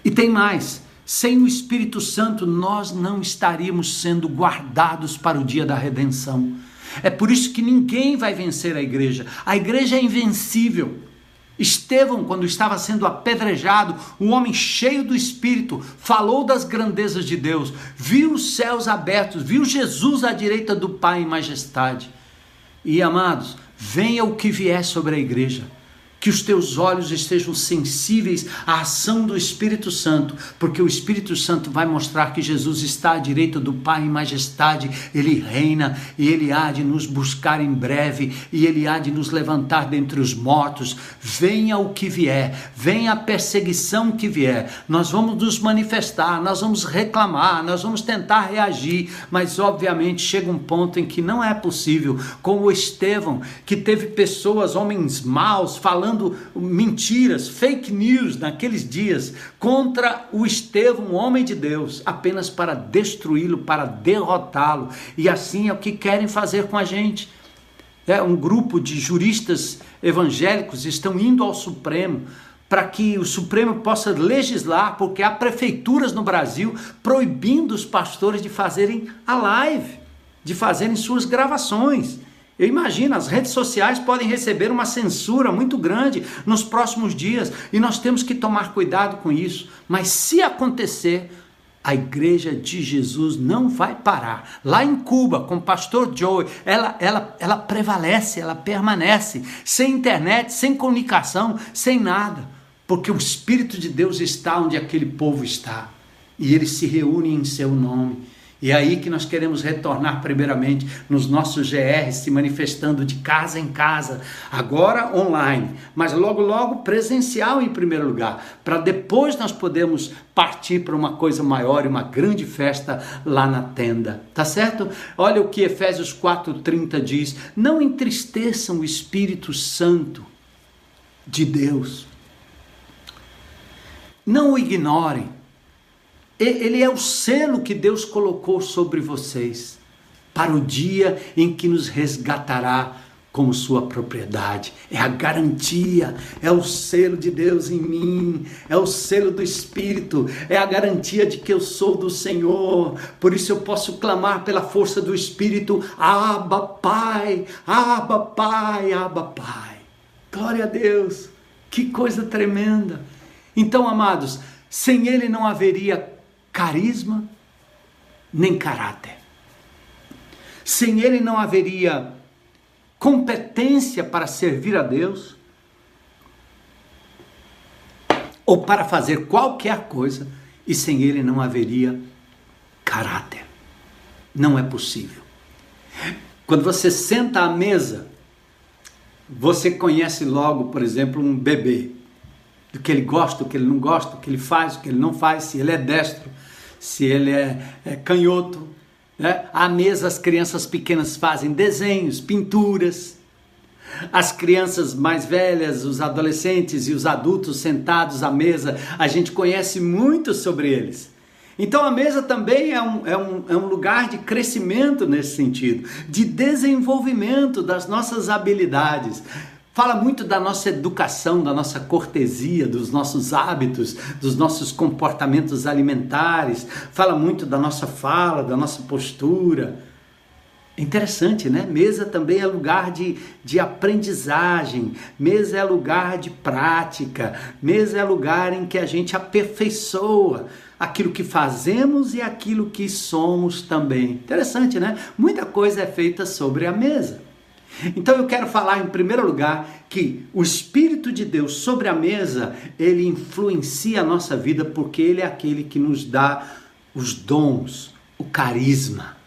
E tem mais sem o Espírito Santo, nós não estaríamos sendo guardados para o dia da redenção. É por isso que ninguém vai vencer a igreja. A igreja é invencível. Estevão, quando estava sendo apedrejado, um homem cheio do Espírito, falou das grandezas de Deus, viu os céus abertos, viu Jesus à direita do Pai em majestade. E amados, venha o que vier sobre a igreja que os teus olhos estejam sensíveis à ação do Espírito Santo, porque o Espírito Santo vai mostrar que Jesus está à direita do Pai em majestade, ele reina e ele há de nos buscar em breve e ele há de nos levantar dentre os mortos. Venha o que vier, venha a perseguição que vier, nós vamos nos manifestar, nós vamos reclamar, nós vamos tentar reagir, mas obviamente chega um ponto em que não é possível, como Estevão, que teve pessoas, homens maus, falando falando mentiras, fake news naqueles dias contra o Estevão, um homem de Deus, apenas para destruí-lo, para derrotá-lo. E assim é o que querem fazer com a gente. É, um grupo de juristas evangélicos estão indo ao Supremo para que o Supremo possa legislar, porque há prefeituras no Brasil proibindo os pastores de fazerem a live, de fazerem suas gravações. Eu imagino, as redes sociais podem receber uma censura muito grande nos próximos dias e nós temos que tomar cuidado com isso. Mas se acontecer, a igreja de Jesus não vai parar. Lá em Cuba, com o pastor Joey, ela, ela, ela prevalece, ela permanece, sem internet, sem comunicação, sem nada, porque o Espírito de Deus está onde aquele povo está e eles se reúnem em seu nome. E é aí que nós queremos retornar primeiramente nos nossos GRs, se manifestando de casa em casa, agora online, mas logo logo presencial em primeiro lugar, para depois nós podermos partir para uma coisa maior e uma grande festa lá na tenda. Tá certo? Olha o que Efésios 4:30 diz: "Não entristeçam o Espírito Santo de Deus. Não o ignorem ele é o selo que Deus colocou sobre vocês para o dia em que nos resgatará como sua propriedade. É a garantia, é o selo de Deus em mim, é o selo do Espírito, é a garantia de que eu sou do Senhor. Por isso eu posso clamar pela força do Espírito: Abba, Pai, Abba, Pai, Abba, Pai. Glória a Deus, que coisa tremenda. Então, amados, sem Ele não haveria carisma nem caráter. Sem ele não haveria competência para servir a Deus ou para fazer qualquer coisa, e sem ele não haveria caráter. Não é possível. Quando você senta à mesa, você conhece logo, por exemplo, um bebê do que ele gosta, do que ele não gosta, do que ele faz, do que ele não faz, se ele é destro, se ele é, é canhoto. Né? À mesa, as crianças pequenas fazem desenhos, pinturas. As crianças mais velhas, os adolescentes e os adultos sentados à mesa, a gente conhece muito sobre eles. Então a mesa também é um, é, um, é um lugar de crescimento nesse sentido, de desenvolvimento das nossas habilidades. Fala muito da nossa educação, da nossa cortesia, dos nossos hábitos, dos nossos comportamentos alimentares. Fala muito da nossa fala, da nossa postura. É interessante, né? Mesa também é lugar de, de aprendizagem, mesa é lugar de prática, mesa é lugar em que a gente aperfeiçoa aquilo que fazemos e aquilo que somos também. Interessante, né? Muita coisa é feita sobre a mesa. Então eu quero falar em primeiro lugar que o Espírito de Deus sobre a mesa, ele influencia a nossa vida porque ele é aquele que nos dá os dons, o carisma,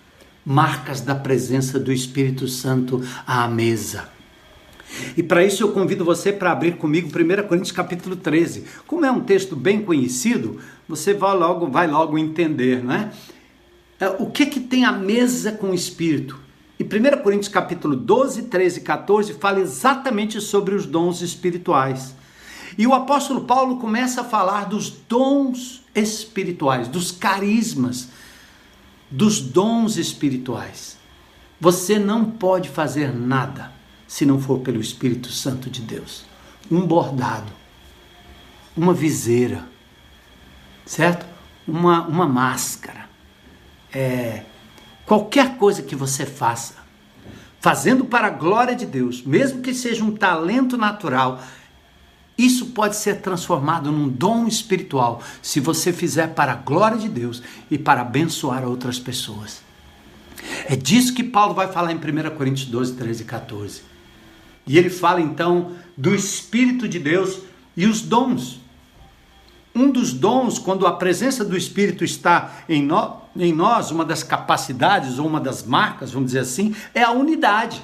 marcas da presença do Espírito Santo à mesa. E para isso eu convido você para abrir comigo 1 Coríntios capítulo 13. Como é um texto bem conhecido, você vai logo, vai logo entender, não é? é o que que tem a mesa com o Espírito? E 1 Coríntios capítulo 12, 13 e 14 fala exatamente sobre os dons espirituais. E o apóstolo Paulo começa a falar dos dons espirituais, dos carismas, dos dons espirituais. Você não pode fazer nada se não for pelo Espírito Santo de Deus. Um bordado, uma viseira, certo? Uma, uma máscara, é, Qualquer coisa que você faça, fazendo para a glória de Deus, mesmo que seja um talento natural, isso pode ser transformado num dom espiritual se você fizer para a glória de Deus e para abençoar outras pessoas. É disso que Paulo vai falar em 1 Coríntios 12, 13 e 14. E ele fala então do Espírito de Deus e os dons. Um dos dons, quando a presença do Espírito está em, no, em nós, uma das capacidades ou uma das marcas, vamos dizer assim, é a unidade.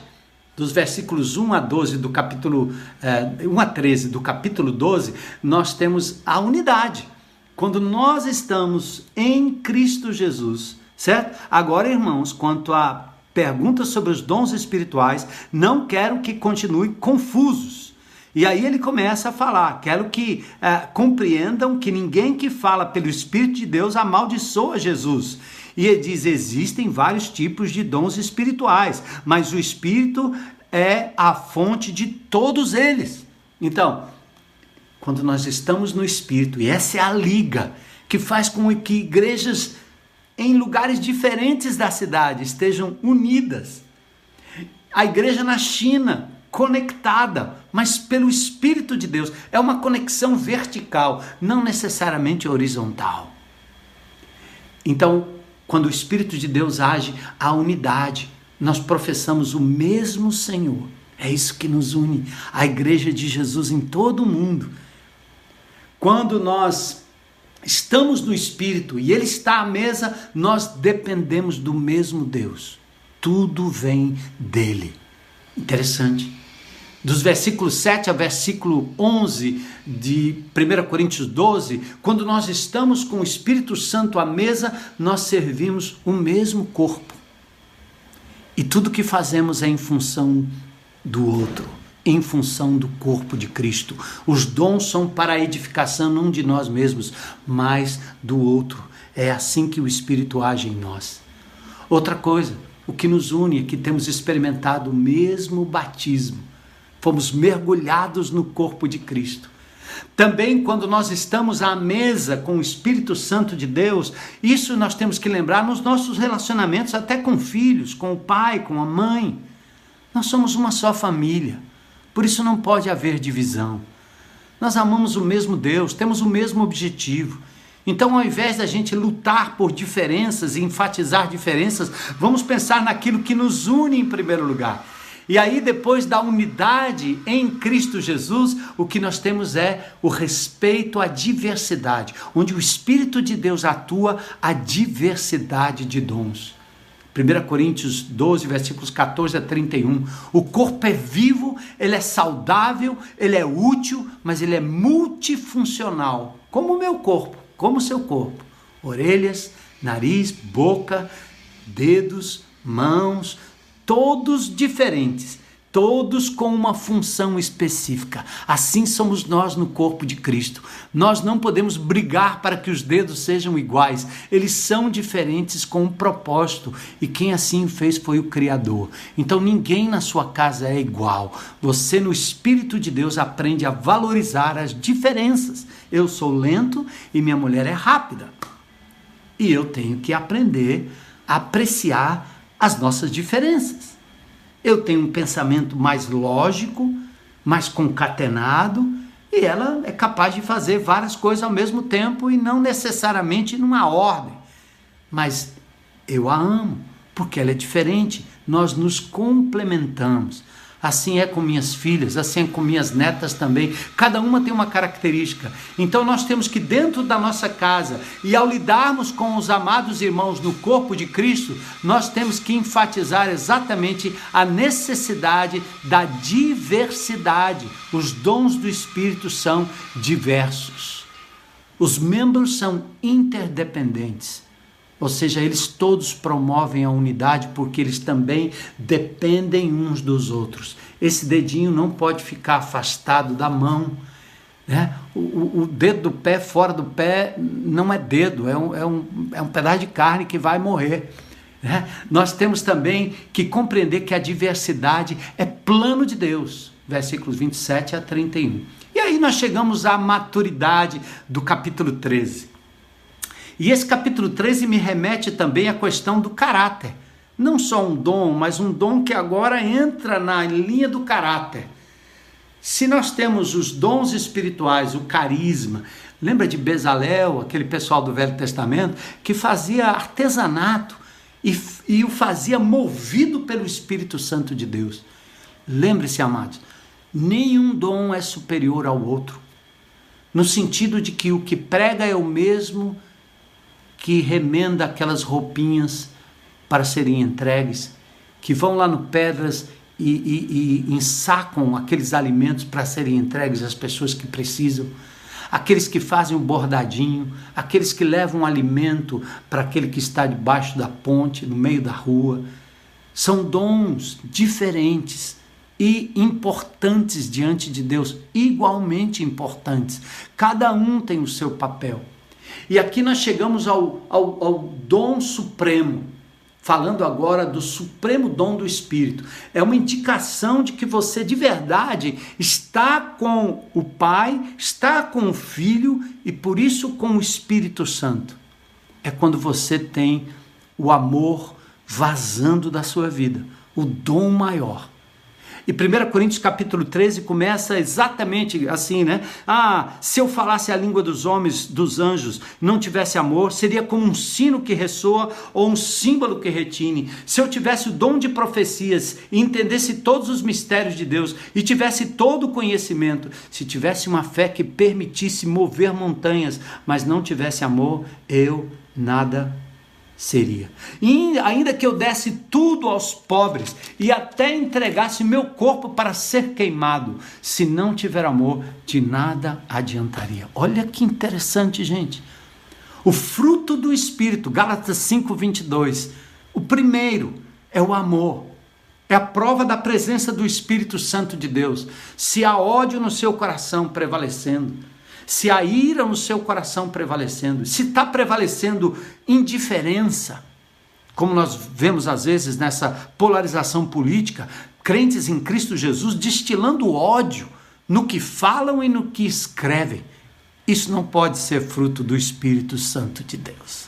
Dos versículos 1 a 12 do capítulo eh, 1 a 13 do capítulo 12, nós temos a unidade. Quando nós estamos em Cristo Jesus, certo? Agora, irmãos, quanto a perguntas sobre os dons espirituais, não quero que continue confusos. E aí ele começa a falar: quero que é, compreendam que ninguém que fala pelo Espírito de Deus amaldiçoa Jesus. E ele diz: existem vários tipos de dons espirituais, mas o Espírito é a fonte de todos eles. Então, quando nós estamos no Espírito, e essa é a liga que faz com que igrejas em lugares diferentes da cidade estejam unidas. A igreja na China, conectada, mas pelo Espírito de Deus. É uma conexão vertical, não necessariamente horizontal. Então, quando o Espírito de Deus age, a unidade. Nós professamos o mesmo Senhor. É isso que nos une, a igreja de Jesus em todo o mundo. Quando nós estamos no Espírito e Ele está à mesa, nós dependemos do mesmo Deus. Tudo vem dele. Interessante. Dos versículos 7 a versículo 11 de 1 Coríntios 12, quando nós estamos com o Espírito Santo à mesa, nós servimos o mesmo corpo. E tudo que fazemos é em função do outro em função do corpo de Cristo. Os dons são para a edificação não de nós mesmos, mas do outro. É assim que o Espírito age em nós. Outra coisa, o que nos une é que temos experimentado o mesmo batismo. Fomos mergulhados no corpo de Cristo. Também quando nós estamos à mesa com o Espírito Santo de Deus, isso nós temos que lembrar nos nossos relacionamentos, até com filhos, com o pai, com a mãe. Nós somos uma só família. Por isso não pode haver divisão. Nós amamos o mesmo Deus, temos o mesmo objetivo. Então, ao invés da gente lutar por diferenças e enfatizar diferenças, vamos pensar naquilo que nos une em primeiro lugar. E aí, depois da unidade em Cristo Jesus, o que nós temos é o respeito à diversidade, onde o Espírito de Deus atua a diversidade de dons. 1 Coríntios 12, versículos 14 a 31. O corpo é vivo, ele é saudável, ele é útil, mas ele é multifuncional, como o meu corpo, como o seu corpo. Orelhas, nariz, boca, dedos, mãos, todos diferentes todos com uma função específica. Assim somos nós no corpo de Cristo. Nós não podemos brigar para que os dedos sejam iguais, eles são diferentes com um propósito, e quem assim fez foi o Criador. Então ninguém na sua casa é igual. Você, no Espírito de Deus, aprende a valorizar as diferenças. Eu sou lento e minha mulher é rápida. E eu tenho que aprender a apreciar as nossas diferenças. Eu tenho um pensamento mais lógico, mais concatenado, e ela é capaz de fazer várias coisas ao mesmo tempo e não necessariamente numa ordem. Mas eu a amo, porque ela é diferente, nós nos complementamos. Assim é com minhas filhas, assim é com minhas netas também. Cada uma tem uma característica. Então nós temos que, dentro da nossa casa e ao lidarmos com os amados irmãos no corpo de Cristo, nós temos que enfatizar exatamente a necessidade da diversidade. Os dons do Espírito são diversos. Os membros são interdependentes. Ou seja, eles todos promovem a unidade porque eles também dependem uns dos outros. Esse dedinho não pode ficar afastado da mão. Né? O, o, dedo do pé fora do pé não é dedo, é um, é um, é um pedaço de carne que vai morrer. Né? Nós temos também que compreender que a diversidade é plano de Deus. Versículos 27 a 31. E aí nós chegamos à maturidade do capítulo 13. E esse capítulo 13 me remete também à questão do caráter. Não só um dom, mas um dom que agora entra na linha do caráter. Se nós temos os dons espirituais, o carisma, lembra de Bezalel, aquele pessoal do Velho Testamento, que fazia artesanato e, e o fazia movido pelo Espírito Santo de Deus. Lembre-se, amados, nenhum dom é superior ao outro, no sentido de que o que prega é o mesmo que remenda aquelas roupinhas para serem entregues, que vão lá no Pedras e, e, e ensacam aqueles alimentos para serem entregues às pessoas que precisam aqueles que fazem o bordadinho, aqueles que levam alimento para aquele que está debaixo da ponte, no meio da rua. São dons diferentes e importantes diante de Deus, igualmente importantes. Cada um tem o seu papel. E aqui nós chegamos ao, ao, ao dom supremo, falando agora do supremo dom do Espírito. É uma indicação de que você de verdade está com o Pai, está com o Filho e por isso com o Espírito Santo. É quando você tem o amor vazando da sua vida, o dom maior. E 1 Coríntios capítulo 13 começa exatamente assim, né? Ah, se eu falasse a língua dos homens, dos anjos, não tivesse amor, seria como um sino que ressoa ou um símbolo que retine. Se eu tivesse o dom de profecias e entendesse todos os mistérios de Deus e tivesse todo o conhecimento, se tivesse uma fé que permitisse mover montanhas, mas não tivesse amor, eu nada seria. E ainda que eu desse tudo aos pobres e até entregasse meu corpo para ser queimado, se não tiver amor, de nada adiantaria. Olha que interessante, gente. O fruto do Espírito, Gálatas 5:22. O primeiro é o amor. É a prova da presença do Espírito Santo de Deus. Se há ódio no seu coração prevalecendo, se a ira no seu coração prevalecendo, se está prevalecendo indiferença, como nós vemos às vezes nessa polarização política, crentes em Cristo Jesus destilando ódio no que falam e no que escrevem. Isso não pode ser fruto do Espírito Santo de Deus.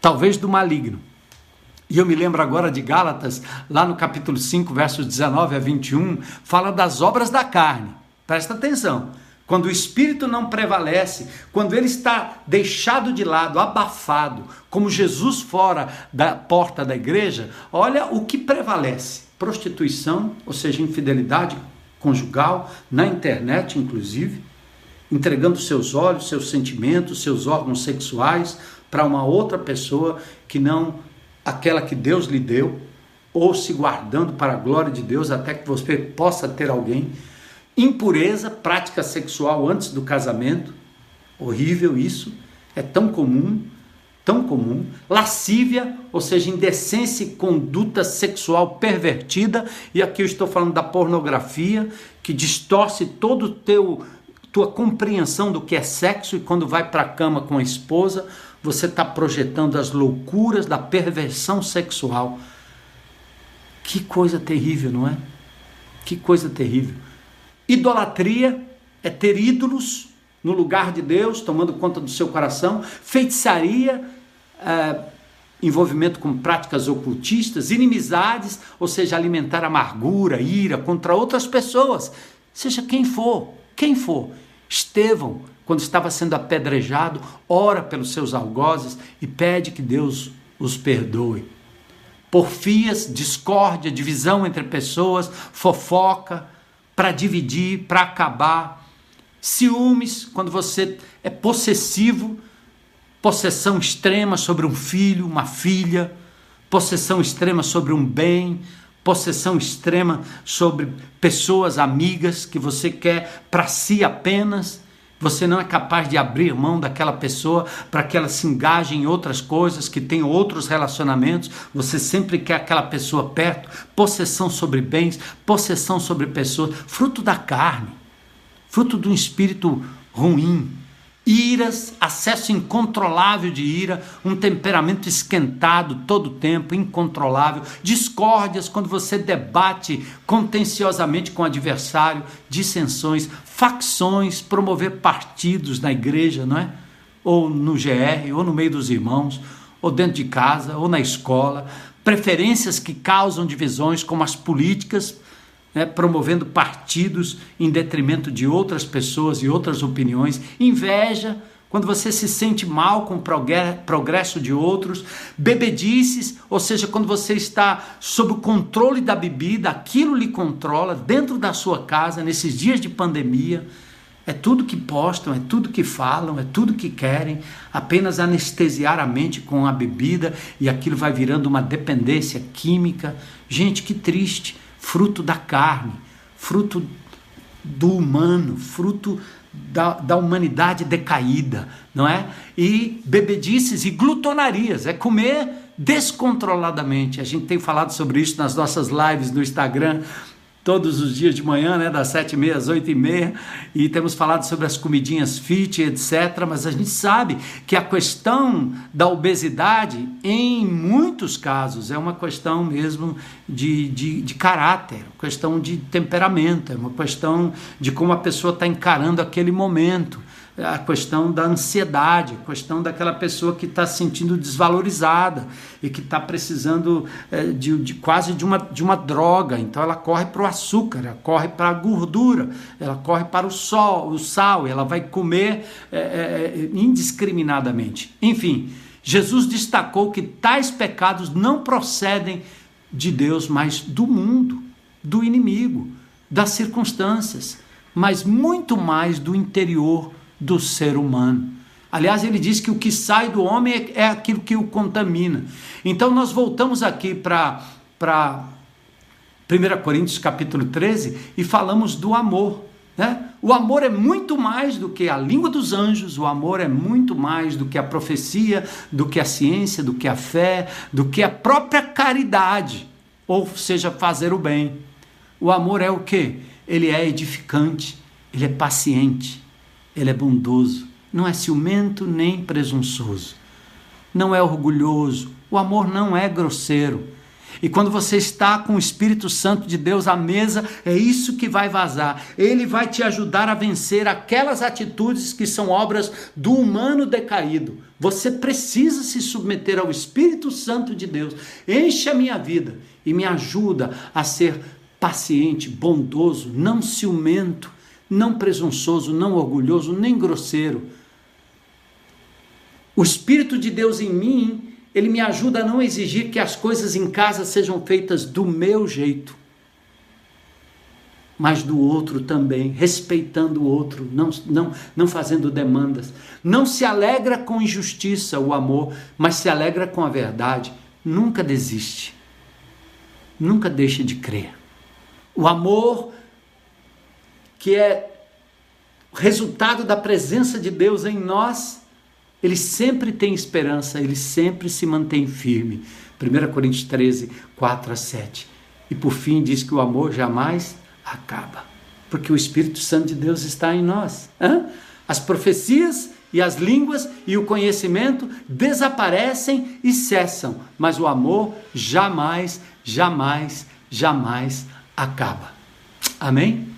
Talvez do maligno. E eu me lembro agora de Gálatas, lá no capítulo 5, versos 19 a 21, fala das obras da carne. Presta atenção quando o espírito não prevalece, quando ele está deixado de lado, abafado, como Jesus fora da porta da igreja, olha o que prevalece: prostituição, ou seja, infidelidade conjugal, na internet inclusive, entregando seus olhos, seus sentimentos, seus órgãos sexuais para uma outra pessoa que não aquela que Deus lhe deu, ou se guardando para a glória de Deus até que você possa ter alguém Impureza, prática sexual antes do casamento, horrível isso, é tão comum, tão comum. Lascívia, ou seja, indecência e conduta sexual pervertida, e aqui eu estou falando da pornografia, que distorce todo o teu tua compreensão do que é sexo e quando vai para a cama com a esposa, você está projetando as loucuras da perversão sexual. Que coisa terrível, não é? Que coisa terrível. Idolatria é ter ídolos no lugar de Deus, tomando conta do seu coração. Feitiçaria, é, envolvimento com práticas ocultistas, inimizades, ou seja, alimentar amargura, ira contra outras pessoas, seja quem for, quem for. Estevão, quando estava sendo apedrejado, ora pelos seus algozes e pede que Deus os perdoe. Porfias, discórdia, divisão entre pessoas, fofoca, para dividir, para acabar. Ciúmes, quando você é possessivo, possessão extrema sobre um filho, uma filha, possessão extrema sobre um bem, possessão extrema sobre pessoas amigas que você quer para si apenas. Você não é capaz de abrir mão daquela pessoa para que ela se engaje em outras coisas, que tenha outros relacionamentos. Você sempre quer aquela pessoa perto. Possessão sobre bens, possessão sobre pessoas, fruto da carne, fruto de um espírito ruim, iras, acesso incontrolável de ira, um temperamento esquentado todo o tempo, incontrolável, discórdias quando você debate contenciosamente com o adversário, dissensões, facções, promover partidos na igreja, não é? Ou no GR, ou no meio dos irmãos, ou dentro de casa, ou na escola, preferências que causam divisões, como as políticas, né, promovendo partidos em detrimento de outras pessoas e outras opiniões, inveja, quando você se sente mal com o progresso de outros, bebedices, ou seja, quando você está sob o controle da bebida, aquilo lhe controla dentro da sua casa, nesses dias de pandemia. É tudo que postam, é tudo que falam, é tudo que querem, apenas anestesiar a mente com a bebida e aquilo vai virando uma dependência química. Gente, que triste! Fruto da carne, fruto do humano, fruto da, da humanidade decaída, não é? E bebedices e glutonarias, é comer descontroladamente. A gente tem falado sobre isso nas nossas lives no Instagram, todos os dias de manhã, né, das sete e meia às oito e meia, e temos falado sobre as comidinhas fit, etc. Mas a gente sabe que a questão da obesidade, em muitos casos, é uma questão mesmo de, de, de caráter, questão de temperamento, é uma questão de como a pessoa está encarando aquele momento a questão da ansiedade, a questão daquela pessoa que está se sentindo desvalorizada e que está precisando é, de, de, quase de uma, de uma droga. Então ela corre para o açúcar, ela corre para a gordura, ela corre para o sol, o sal, ela vai comer é, é, indiscriminadamente. Enfim, Jesus destacou que tais pecados não procedem de Deus, mas do mundo, do inimigo, das circunstâncias, mas muito mais do interior do ser humano. Aliás, ele diz que o que sai do homem é, é aquilo que o contamina. Então nós voltamos aqui para 1 Coríntios capítulo 13 e falamos do amor. Né? O amor é muito mais do que a língua dos anjos, o amor é muito mais do que a profecia, do que a ciência, do que a fé, do que a própria caridade, ou seja, fazer o bem. O amor é o que? Ele é edificante, ele é paciente, ele é bondoso, não é ciumento nem presunçoso, não é orgulhoso, o amor não é grosseiro. E quando você está com o Espírito Santo de Deus à mesa, é isso que vai vazar. Ele vai te ajudar a vencer aquelas atitudes que são obras do humano decaído. Você precisa se submeter ao Espírito Santo de Deus. Enche a minha vida e me ajuda a ser paciente, bondoso, não ciumento, não presunçoso, não orgulhoso, nem grosseiro. O Espírito de Deus em mim, ele me ajuda a não exigir que as coisas em casa sejam feitas do meu jeito, mas do outro também, respeitando o outro, não, não, não fazendo demandas. Não se alegra com injustiça o amor, mas se alegra com a verdade. Nunca desiste. Nunca deixe de crer. O amor que é resultado da presença de Deus em nós, ele sempre tem esperança, ele sempre se mantém firme. 1 Coríntios 13, 4 a 7. E por fim diz que o amor jamais acaba, porque o Espírito Santo de Deus está em nós. Hã? As profecias e as línguas e o conhecimento desaparecem e cessam, mas o amor jamais, jamais, jamais acaba. Amém?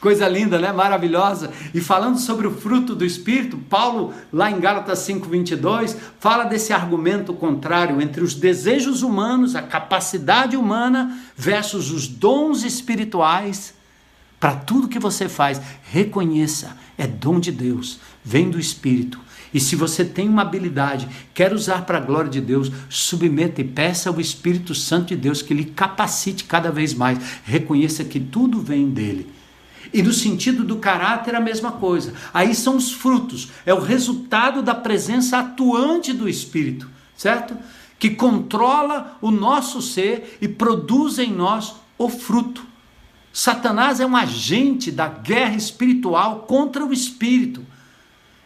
Coisa linda, né? Maravilhosa. E falando sobre o fruto do Espírito, Paulo, lá em Gálatas 5,22, fala desse argumento contrário entre os desejos humanos, a capacidade humana, versus os dons espirituais. Para tudo que você faz, reconheça, é dom de Deus, vem do Espírito. E se você tem uma habilidade, quer usar para a glória de Deus, submeta e peça ao Espírito Santo de Deus que lhe capacite cada vez mais. Reconheça que tudo vem dele e no sentido do caráter, a mesma coisa. Aí são os frutos, é o resultado da presença atuante do Espírito, certo? Que controla o nosso ser e produz em nós o fruto. Satanás é um agente da guerra espiritual contra o espírito.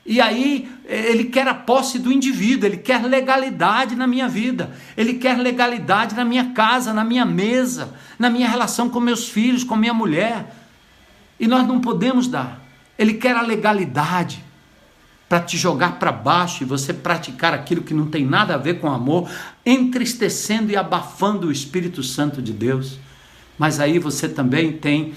E aí ele quer a posse do indivíduo, ele quer legalidade na minha vida, ele quer legalidade na minha casa, na minha mesa, na minha relação com meus filhos, com minha mulher. E nós não podemos dar. Ele quer a legalidade para te jogar para baixo e você praticar aquilo que não tem nada a ver com amor, entristecendo e abafando o Espírito Santo de Deus. Mas aí você também tem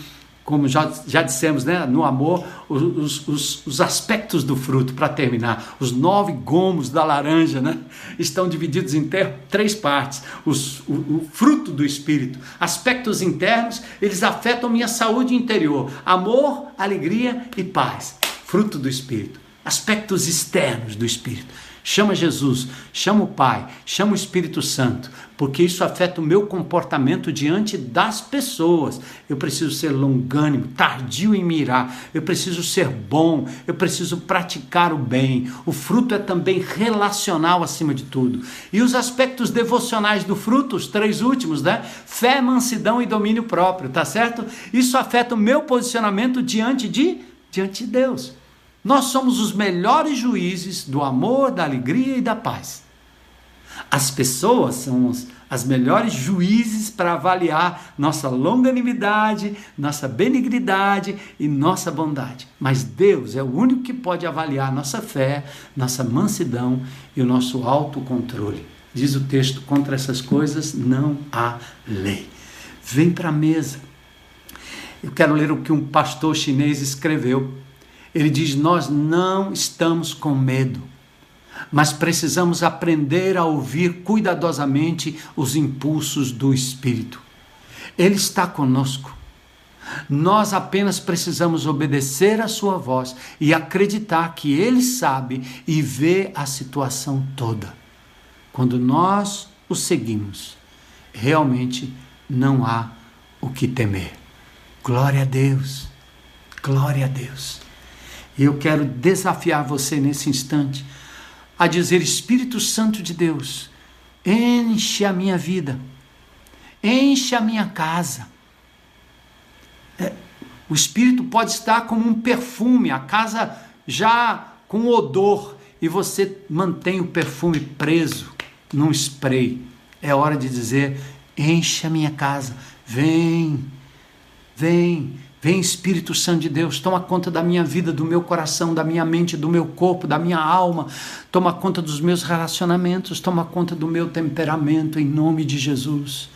como já, já dissemos, né, no amor, os, os, os aspectos do fruto, para terminar. Os nove gomos da laranja né, estão divididos em três partes. Os, o, o fruto do Espírito. Aspectos internos, eles afetam minha saúde interior. Amor, alegria e paz. Fruto do Espírito. aspectos externos do Espírito. Chama Jesus, chama o Pai, chama o Espírito Santo, porque isso afeta o meu comportamento diante das pessoas. Eu preciso ser longânimo, tardio em mirar, eu preciso ser bom, eu preciso praticar o bem. O fruto é também relacional acima de tudo. E os aspectos devocionais do fruto, os três últimos, né? Fé, mansidão e domínio próprio, tá certo? Isso afeta o meu posicionamento diante de diante de Deus. Nós somos os melhores juízes do amor, da alegria e da paz. As pessoas são as melhores juízes para avaliar nossa longanimidade, nossa benignidade e nossa bondade. Mas Deus é o único que pode avaliar nossa fé, nossa mansidão e o nosso autocontrole. Diz o texto: contra essas coisas não há lei. Vem para a mesa. Eu quero ler o que um pastor chinês escreveu ele diz: Nós não estamos com medo, mas precisamos aprender a ouvir cuidadosamente os impulsos do Espírito. Ele está conosco. Nós apenas precisamos obedecer a Sua voz e acreditar que Ele sabe e vê a situação toda. Quando nós o seguimos, realmente não há o que temer. Glória a Deus, glória a Deus. E eu quero desafiar você nesse instante a dizer: Espírito Santo de Deus, enche a minha vida, enche a minha casa. É, o Espírito pode estar como um perfume, a casa já com odor, e você mantém o perfume preso num spray. É hora de dizer: enche a minha casa, vem, vem Vem Espírito Santo de Deus, toma conta da minha vida, do meu coração, da minha mente, do meu corpo, da minha alma, toma conta dos meus relacionamentos, toma conta do meu temperamento, em nome de Jesus.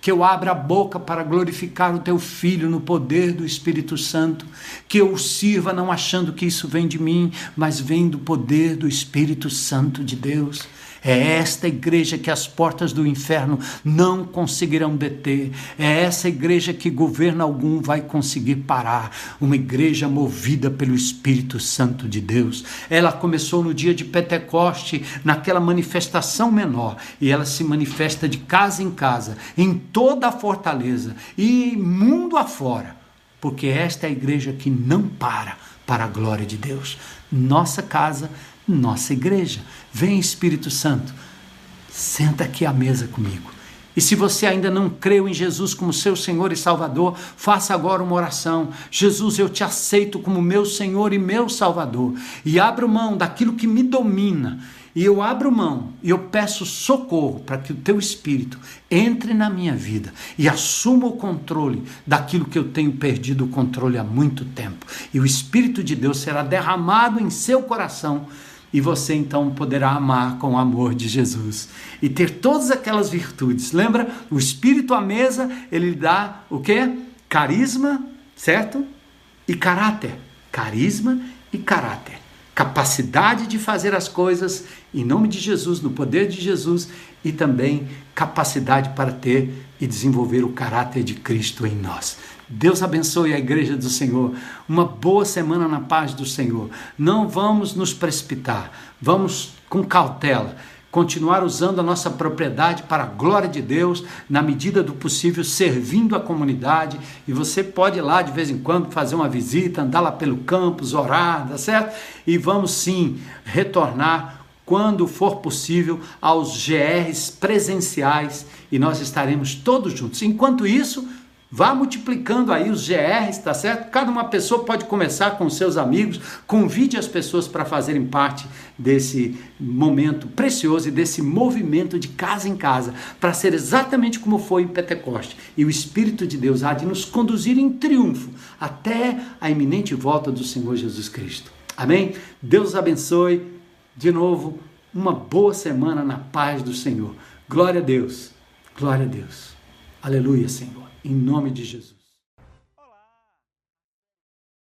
Que eu abra a boca para glorificar o teu filho no poder do Espírito Santo, que eu o sirva não achando que isso vem de mim, mas vem do poder do Espírito Santo de Deus. É esta igreja que as portas do inferno não conseguirão deter. É essa igreja que governo algum vai conseguir parar. Uma igreja movida pelo Espírito Santo de Deus. Ela começou no dia de Pentecoste, naquela manifestação menor, e ela se manifesta de casa em casa, em toda a fortaleza e mundo afora, porque esta é a igreja que não para para a glória de Deus. Nossa casa nossa igreja. Vem Espírito Santo, senta aqui à mesa comigo. E se você ainda não creu em Jesus como seu Senhor e Salvador, faça agora uma oração. Jesus, eu te aceito como meu Senhor e meu Salvador. E abro mão daquilo que me domina e eu abro mão e eu peço socorro para que o teu espírito entre na minha vida e assuma o controle daquilo que eu tenho perdido o controle há muito tempo. E o espírito de Deus será derramado em seu coração e você então poderá amar com o amor de Jesus e ter todas aquelas virtudes. Lembra? O espírito à mesa, ele dá o quê? Carisma, certo? E caráter. Carisma e caráter capacidade de fazer as coisas em nome de Jesus, no poder de Jesus e também capacidade para ter e desenvolver o caráter de Cristo em nós. Deus abençoe a igreja do Senhor. Uma boa semana na paz do Senhor. Não vamos nos precipitar. Vamos com cautela continuar usando a nossa propriedade para a glória de Deus, na medida do possível, servindo a comunidade. E você pode ir lá de vez em quando fazer uma visita, andar lá pelo campus, orar, tá certo? E vamos sim retornar quando for possível aos GRs presenciais e nós estaremos todos juntos. Enquanto isso, Vá multiplicando aí os GRs, tá certo? Cada uma pessoa pode começar com seus amigos, convide as pessoas para fazerem parte desse momento precioso e desse movimento de casa em casa, para ser exatamente como foi em Pentecoste. E o Espírito de Deus há de nos conduzir em triunfo até a iminente volta do Senhor Jesus Cristo. Amém? Deus abençoe. De novo, uma boa semana na paz do Senhor. Glória a Deus. Glória a Deus. Aleluia, Senhor em nome de Jesus.